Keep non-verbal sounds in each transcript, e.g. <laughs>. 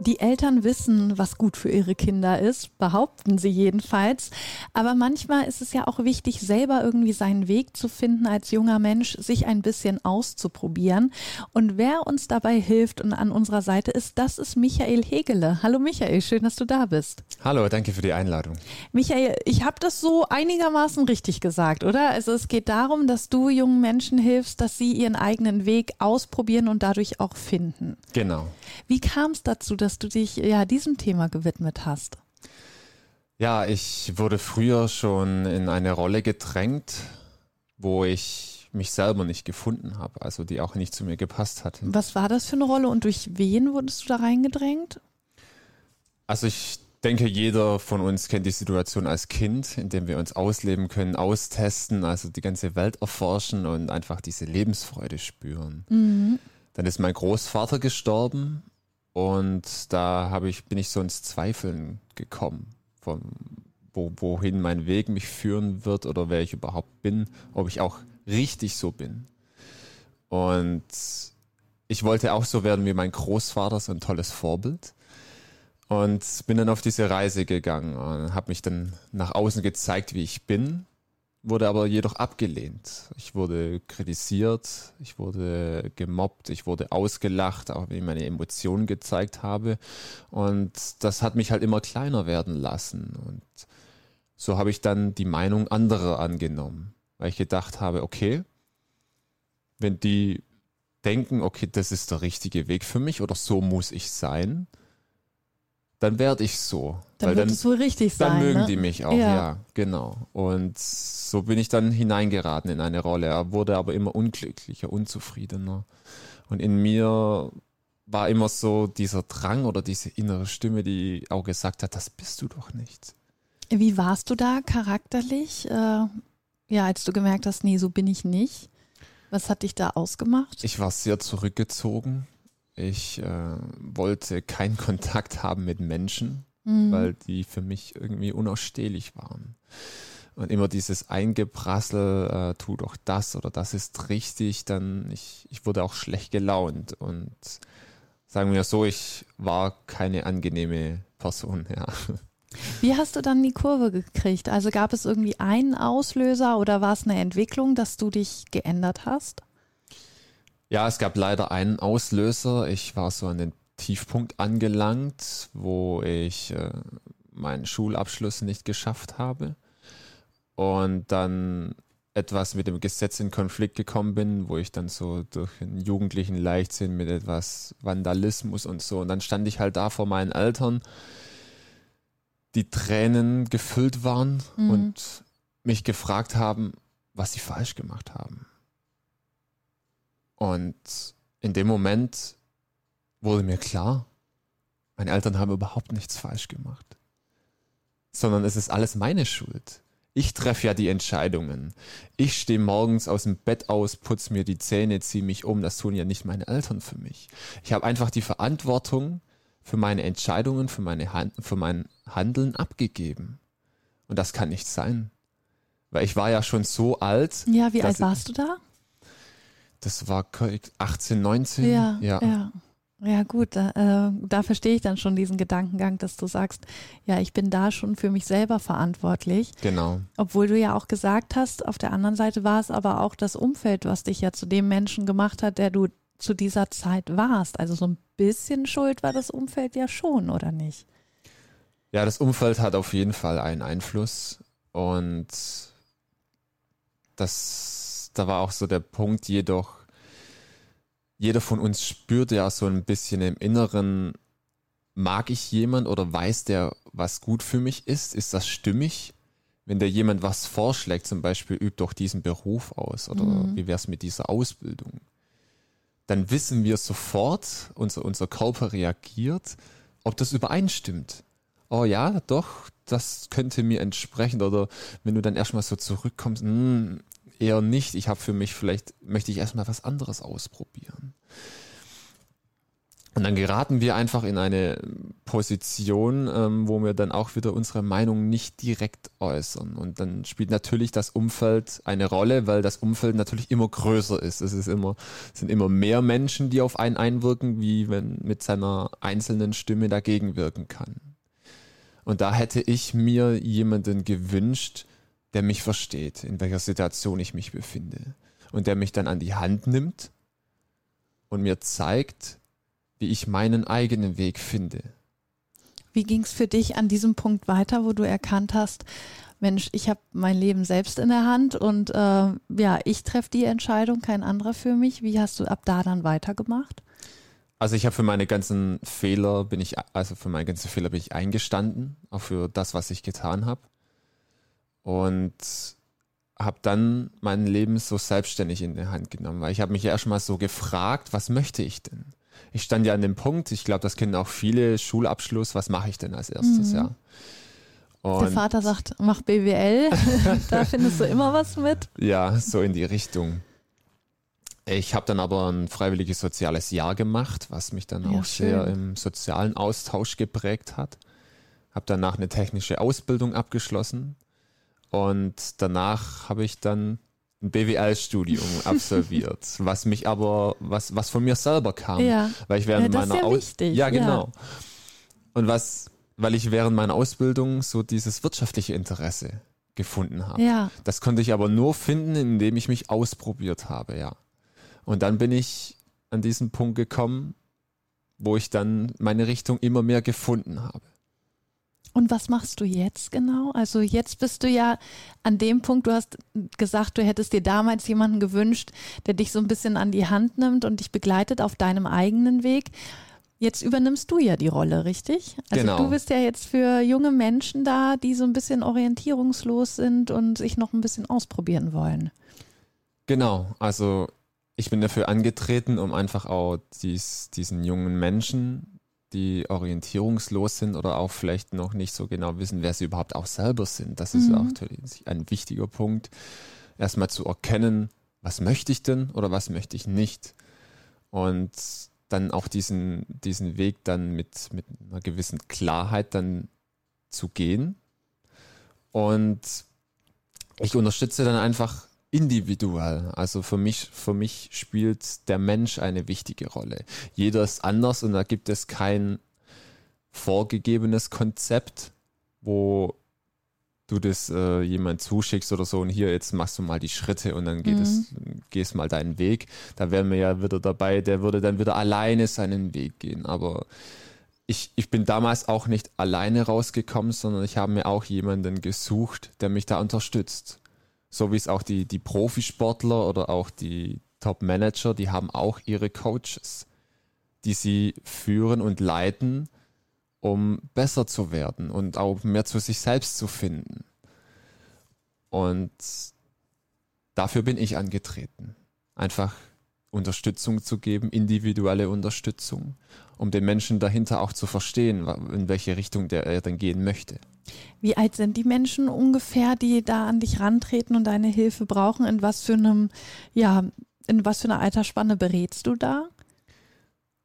Die Eltern wissen, was gut für ihre Kinder ist, behaupten sie jedenfalls. Aber manchmal ist es ja auch wichtig, selber irgendwie seinen Weg zu finden als junger Mensch, sich ein bisschen auszuprobieren. Und wer uns dabei hilft und an unserer Seite ist, das ist Michael Hegele. Hallo Michael, schön, dass du da bist. Hallo, danke für die Einladung. Michael, ich habe das so einigermaßen richtig gesagt, oder? Also es geht darum, dass du jungen Menschen hilfst, dass sie ihren eigenen Weg ausprobieren und dadurch auch finden. Genau. Wie kam es dazu, dass dass du dich ja diesem Thema gewidmet hast. Ja, ich wurde früher schon in eine Rolle gedrängt, wo ich mich selber nicht gefunden habe, also die auch nicht zu mir gepasst hat. Was war das für eine Rolle und durch wen wurdest du da reingedrängt? Also ich denke, jeder von uns kennt die Situation als Kind, in dem wir uns ausleben können, austesten, also die ganze Welt erforschen und einfach diese Lebensfreude spüren. Mhm. Dann ist mein Großvater gestorben und da habe ich, bin ich so ins Zweifeln gekommen, von wo, wohin mein Weg mich führen wird oder wer ich überhaupt bin, ob ich auch richtig so bin. Und ich wollte auch so werden wie mein Großvater, so ein tolles Vorbild. Und bin dann auf diese Reise gegangen und habe mich dann nach außen gezeigt, wie ich bin wurde aber jedoch abgelehnt. Ich wurde kritisiert, ich wurde gemobbt, ich wurde ausgelacht, auch wenn ich meine Emotionen gezeigt habe. Und das hat mich halt immer kleiner werden lassen. Und so habe ich dann die Meinung anderer angenommen, weil ich gedacht habe, okay, wenn die denken, okay, das ist der richtige Weg für mich oder so muss ich sein, dann werde ich so. Dann wird es wohl richtig sein. Dann mögen ne? die mich auch, ja. ja. genau. Und so bin ich dann hineingeraten in eine Rolle. Er wurde aber immer unglücklicher, unzufriedener. Und in mir war immer so dieser Drang oder diese innere Stimme, die auch gesagt hat, das bist du doch nicht. Wie warst du da charakterlich? Äh, ja, als du gemerkt hast, nee, so bin ich nicht. Was hat dich da ausgemacht? Ich war sehr zurückgezogen ich äh, wollte keinen <laughs> Kontakt haben mit Menschen, mhm. weil die für mich irgendwie unausstehlich waren. Und immer dieses Eingeprassel, äh, tu doch das oder das ist richtig, dann ich, ich wurde auch schlecht gelaunt und sagen wir so, ich war keine angenehme Person, ja. Wie hast du dann die Kurve gekriegt? Also gab es irgendwie einen Auslöser oder war es eine Entwicklung, dass du dich geändert hast? Ja, es gab leider einen Auslöser. Ich war so an den Tiefpunkt angelangt, wo ich äh, meinen Schulabschluss nicht geschafft habe und dann etwas mit dem Gesetz in Konflikt gekommen bin, wo ich dann so durch einen jugendlichen Leichtsinn mit etwas Vandalismus und so und dann stand ich halt da vor meinen Eltern, die Tränen gefüllt waren mhm. und mich gefragt haben, was sie falsch gemacht haben. Und in dem Moment wurde mir klar, meine Eltern haben überhaupt nichts falsch gemacht, sondern es ist alles meine Schuld. Ich treffe ja die Entscheidungen. Ich stehe morgens aus dem Bett aus, putze mir die Zähne, ziehe mich um. Das tun ja nicht meine Eltern für mich. Ich habe einfach die Verantwortung für meine Entscheidungen, für, meine Hand, für mein Handeln abgegeben. Und das kann nicht sein. Weil ich war ja schon so alt. Ja, wie alt warst du da? Das war 18, 19? Ja, ja. ja. Ja gut, da, äh, da verstehe ich dann schon diesen Gedankengang, dass du sagst, ja, ich bin da schon für mich selber verantwortlich. Genau. Obwohl du ja auch gesagt hast, auf der anderen Seite war es aber auch das Umfeld, was dich ja zu dem Menschen gemacht hat, der du zu dieser Zeit warst. Also so ein bisschen Schuld war das Umfeld ja schon, oder nicht? Ja, das Umfeld hat auf jeden Fall einen Einfluss und das da war auch so der Punkt, jedoch, jeder von uns spürt ja so ein bisschen im Inneren, mag ich jemand oder weiß der, was gut für mich ist? Ist das stimmig? Wenn der jemand was vorschlägt, zum Beispiel, übt doch diesen Beruf aus oder mhm. wie wär's mit dieser Ausbildung? Dann wissen wir sofort, unser, unser Körper reagiert, ob das übereinstimmt. Oh ja, doch, das könnte mir entsprechen. Oder wenn du dann erstmal so zurückkommst, mh, hm, eher nicht. Ich habe für mich vielleicht, möchte ich erstmal was anderes ausprobieren. Und dann geraten wir einfach in eine Position, ähm, wo wir dann auch wieder unsere Meinung nicht direkt äußern. Und dann spielt natürlich das Umfeld eine Rolle, weil das Umfeld natürlich immer größer ist. Es ist immer, es sind immer mehr Menschen, die auf einen einwirken, wie wenn mit seiner einzelnen Stimme dagegen wirken kann. Und da hätte ich mir jemanden gewünscht, der mich versteht, in welcher Situation ich mich befinde. Und der mich dann an die Hand nimmt und mir zeigt, wie ich meinen eigenen Weg finde. Wie ging es für dich an diesem Punkt weiter, wo du erkannt hast, Mensch, ich habe mein Leben selbst in der Hand und äh, ja, ich treffe die Entscheidung, kein anderer für mich. Wie hast du ab da dann weitergemacht? Also ich habe für meine ganzen Fehler bin ich, also für meine ganzen Fehler bin ich eingestanden, auch für das, was ich getan habe. Und habe dann mein Leben so selbstständig in die Hand genommen, weil ich habe mich ja erstmal so gefragt, was möchte ich denn? ich stand ja an dem Punkt, ich glaube, das kennen auch viele, Schulabschluss, was mache ich denn als erstes, mhm. ja. Und Der Vater sagt, mach BWL, <laughs> da findest du immer was mit. Ja, so in die Richtung. Ich habe dann aber ein freiwilliges soziales Jahr gemacht, was mich dann ja, auch schön. sehr im sozialen Austausch geprägt hat. Habe danach eine technische Ausbildung abgeschlossen und danach habe ich dann ein BWL-Studium <laughs> absolviert, was mich aber, was, was von mir selber kam. Ja. Weil ich während ja, meiner Ausbildung. Ja, genau. Ja. Und was, weil ich während meiner Ausbildung so dieses wirtschaftliche Interesse gefunden habe. Ja. Das konnte ich aber nur finden, indem ich mich ausprobiert habe, ja. Und dann bin ich an diesen Punkt gekommen, wo ich dann meine Richtung immer mehr gefunden habe. Und was machst du jetzt genau? Also jetzt bist du ja an dem Punkt, du hast gesagt, du hättest dir damals jemanden gewünscht, der dich so ein bisschen an die Hand nimmt und dich begleitet auf deinem eigenen Weg. Jetzt übernimmst du ja die Rolle, richtig? Also genau. du bist ja jetzt für junge Menschen da, die so ein bisschen orientierungslos sind und sich noch ein bisschen ausprobieren wollen. Genau, also ich bin dafür angetreten, um einfach auch dies, diesen jungen Menschen die orientierungslos sind oder auch vielleicht noch nicht so genau wissen, wer sie überhaupt auch selber sind. Das ist mhm. auch ein wichtiger Punkt. Erstmal zu erkennen, was möchte ich denn oder was möchte ich nicht. Und dann auch diesen, diesen Weg dann mit, mit einer gewissen Klarheit dann zu gehen. Und ich unterstütze dann einfach individuell. Also für mich, für mich spielt der Mensch eine wichtige Rolle. Jeder ist anders und da gibt es kein vorgegebenes Konzept, wo du das äh, jemand zuschickst oder so und hier jetzt machst du mal die Schritte und dann geht mhm. es, gehst mal deinen Weg. Da wären wir ja wieder dabei, der würde dann wieder alleine seinen Weg gehen. Aber ich, ich bin damals auch nicht alleine rausgekommen, sondern ich habe mir auch jemanden gesucht, der mich da unterstützt so wie es auch die, die Profisportler oder auch die Top-Manager, die haben auch ihre Coaches, die sie führen und leiten, um besser zu werden und auch mehr zu sich selbst zu finden. Und dafür bin ich angetreten. Einfach Unterstützung zu geben, individuelle Unterstützung, um den Menschen dahinter auch zu verstehen, in welche Richtung der er dann gehen möchte. Wie alt sind die Menschen ungefähr, die da an dich rantreten und deine Hilfe brauchen? In was für einem, ja, in was für einer Altersspanne berätst du da?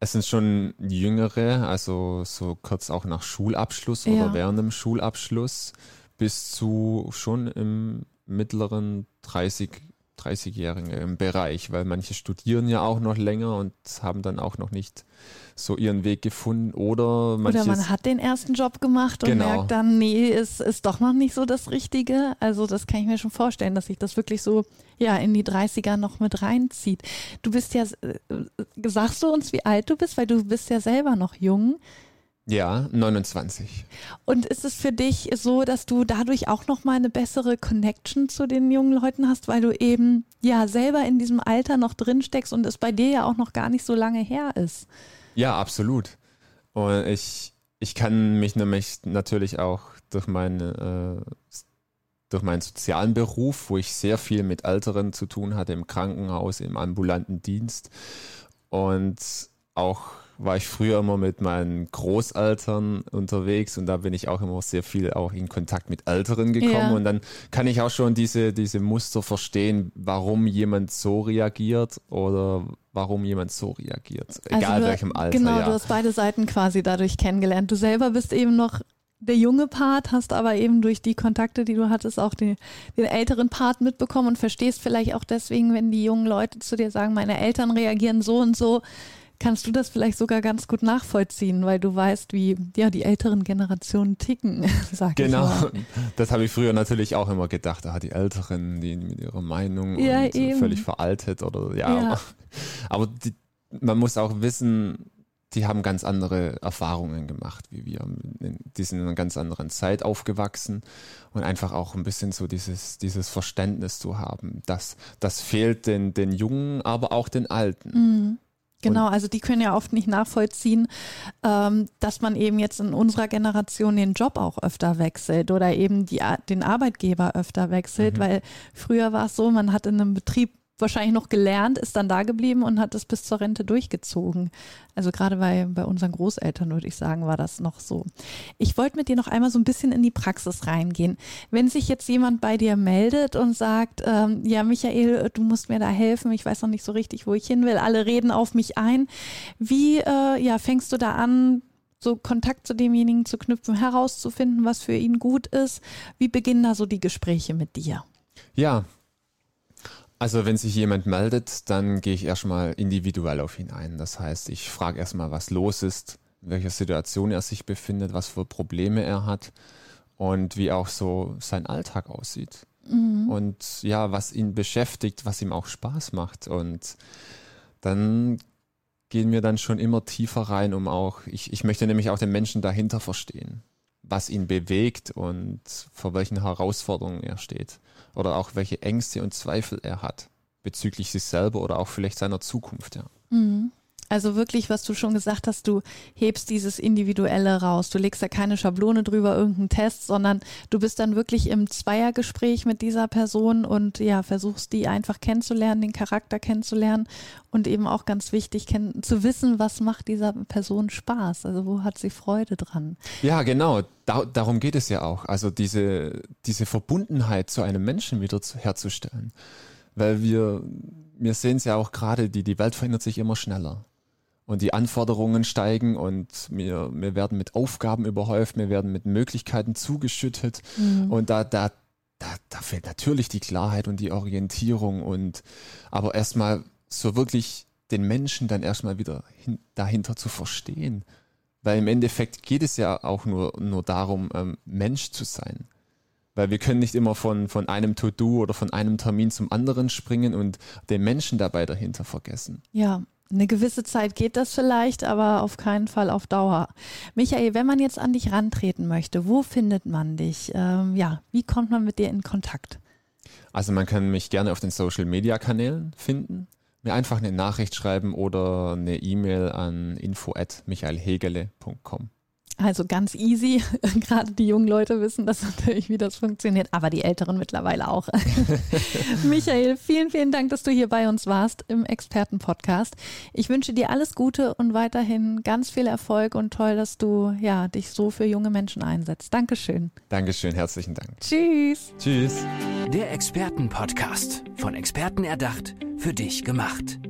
Es sind schon jüngere, also so kurz auch nach Schulabschluss ja. oder während dem Schulabschluss bis zu schon im mittleren 30 30-Jährige im Bereich, weil manche studieren ja auch noch länger und haben dann auch noch nicht so ihren Weg gefunden oder oder man hat den ersten Job gemacht und genau. merkt dann, nee, ist, ist doch noch nicht so das Richtige. Also das kann ich mir schon vorstellen, dass sich das wirklich so ja in die 30er noch mit reinzieht. Du bist ja, äh, sagst du uns, wie alt du bist, weil du bist ja selber noch jung. Ja, 29. Und ist es für dich so, dass du dadurch auch noch mal eine bessere Connection zu den jungen Leuten hast, weil du eben ja selber in diesem Alter noch drin steckst und es bei dir ja auch noch gar nicht so lange her ist? Ja, absolut. Und ich, ich kann mich nämlich natürlich auch durch meine äh, durch meinen sozialen Beruf, wo ich sehr viel mit Älteren zu tun hatte, im Krankenhaus, im ambulanten Dienst und auch war ich früher immer mit meinen Großeltern unterwegs und da bin ich auch immer sehr viel auch in Kontakt mit Älteren gekommen ja. und dann kann ich auch schon diese, diese Muster verstehen, warum jemand so reagiert oder warum jemand so reagiert, also egal du, welchem Alter. Genau, ja. du hast beide Seiten quasi dadurch kennengelernt. Du selber bist eben noch der junge Part, hast aber eben durch die Kontakte, die du hattest, auch den, den älteren Part mitbekommen und verstehst vielleicht auch deswegen, wenn die jungen Leute zu dir sagen, meine Eltern reagieren so und so, kannst du das vielleicht sogar ganz gut nachvollziehen, weil du weißt, wie ja die älteren Generationen ticken, <laughs> sag genau. ich mal. das habe ich früher natürlich auch immer gedacht. Ah, die Älteren, die mit ihrer Meinung ja, und völlig veraltet oder ja. ja. Aber, <laughs> aber die, man muss auch wissen, die haben ganz andere Erfahrungen gemacht wie wir. Die sind in einer ganz anderen Zeit aufgewachsen und einfach auch ein bisschen so dieses, dieses Verständnis zu haben. Das, das fehlt den, den Jungen, aber auch den Alten. Mhm. Genau, also die können ja oft nicht nachvollziehen, ähm, dass man eben jetzt in unserer Generation den Job auch öfter wechselt oder eben die, den Arbeitgeber öfter wechselt, mhm. weil früher war es so, man hat in einem Betrieb wahrscheinlich noch gelernt, ist dann da geblieben und hat es bis zur Rente durchgezogen. Also gerade bei, bei unseren Großeltern, würde ich sagen, war das noch so. Ich wollte mit dir noch einmal so ein bisschen in die Praxis reingehen. Wenn sich jetzt jemand bei dir meldet und sagt, ähm, ja, Michael, du musst mir da helfen, ich weiß noch nicht so richtig, wo ich hin will, alle reden auf mich ein. Wie äh, ja, fängst du da an, so Kontakt zu demjenigen zu knüpfen, herauszufinden, was für ihn gut ist? Wie beginnen da so die Gespräche mit dir? Ja, also wenn sich jemand meldet, dann gehe ich erstmal individuell auf ihn ein. Das heißt, ich frage erstmal, was los ist, in welcher Situation er sich befindet, was für Probleme er hat und wie auch so sein Alltag aussieht. Mhm. Und ja, was ihn beschäftigt, was ihm auch Spaß macht. Und dann gehen wir dann schon immer tiefer rein, um auch, ich, ich möchte nämlich auch den Menschen dahinter verstehen, was ihn bewegt und vor welchen Herausforderungen er steht oder auch welche Ängste und Zweifel er hat bezüglich sich selber oder auch vielleicht seiner Zukunft. Ja. Mhm. Also wirklich, was du schon gesagt hast, du hebst dieses Individuelle raus. Du legst da keine Schablone drüber, irgendeinen Test, sondern du bist dann wirklich im Zweiergespräch mit dieser Person und ja, versuchst die einfach kennenzulernen, den Charakter kennenzulernen und eben auch ganz wichtig zu wissen, was macht dieser Person Spaß? Also wo hat sie Freude dran? Ja, genau. Da, darum geht es ja auch. Also diese, diese Verbundenheit zu einem Menschen wieder zu, herzustellen. Weil wir, wir sehen es ja auch gerade, die, die Welt verändert sich immer schneller und die Anforderungen steigen und wir, wir werden mit Aufgaben überhäuft, wir werden mit Möglichkeiten zugeschüttet mhm. und da, da, da, da fehlt natürlich die Klarheit und die Orientierung und aber erstmal so wirklich den Menschen dann erstmal wieder hin, dahinter zu verstehen. Weil im Endeffekt geht es ja auch nur, nur darum, ähm, Mensch zu sein. Weil wir können nicht immer von, von einem To-Do oder von einem Termin zum anderen springen und den Menschen dabei dahinter vergessen. Ja, eine gewisse Zeit geht das vielleicht, aber auf keinen Fall auf Dauer. Michael, wenn man jetzt an dich rantreten möchte, wo findet man dich? Ähm, ja, wie kommt man mit dir in Kontakt? Also man kann mich gerne auf den Social Media Kanälen finden, mir einfach eine Nachricht schreiben oder eine E-Mail an info@michaelhegele.com. Also ganz easy. <laughs> Gerade die jungen Leute wissen das <laughs> natürlich, wie das funktioniert, aber die Älteren mittlerweile auch. <laughs> Michael, vielen, vielen Dank, dass du hier bei uns warst im Expertenpodcast. Ich wünsche dir alles Gute und weiterhin ganz viel Erfolg und toll, dass du ja, dich so für junge Menschen einsetzt. Dankeschön. Dankeschön, herzlichen Dank. Tschüss. Tschüss. Der Expertenpodcast, von Experten erdacht, für dich gemacht.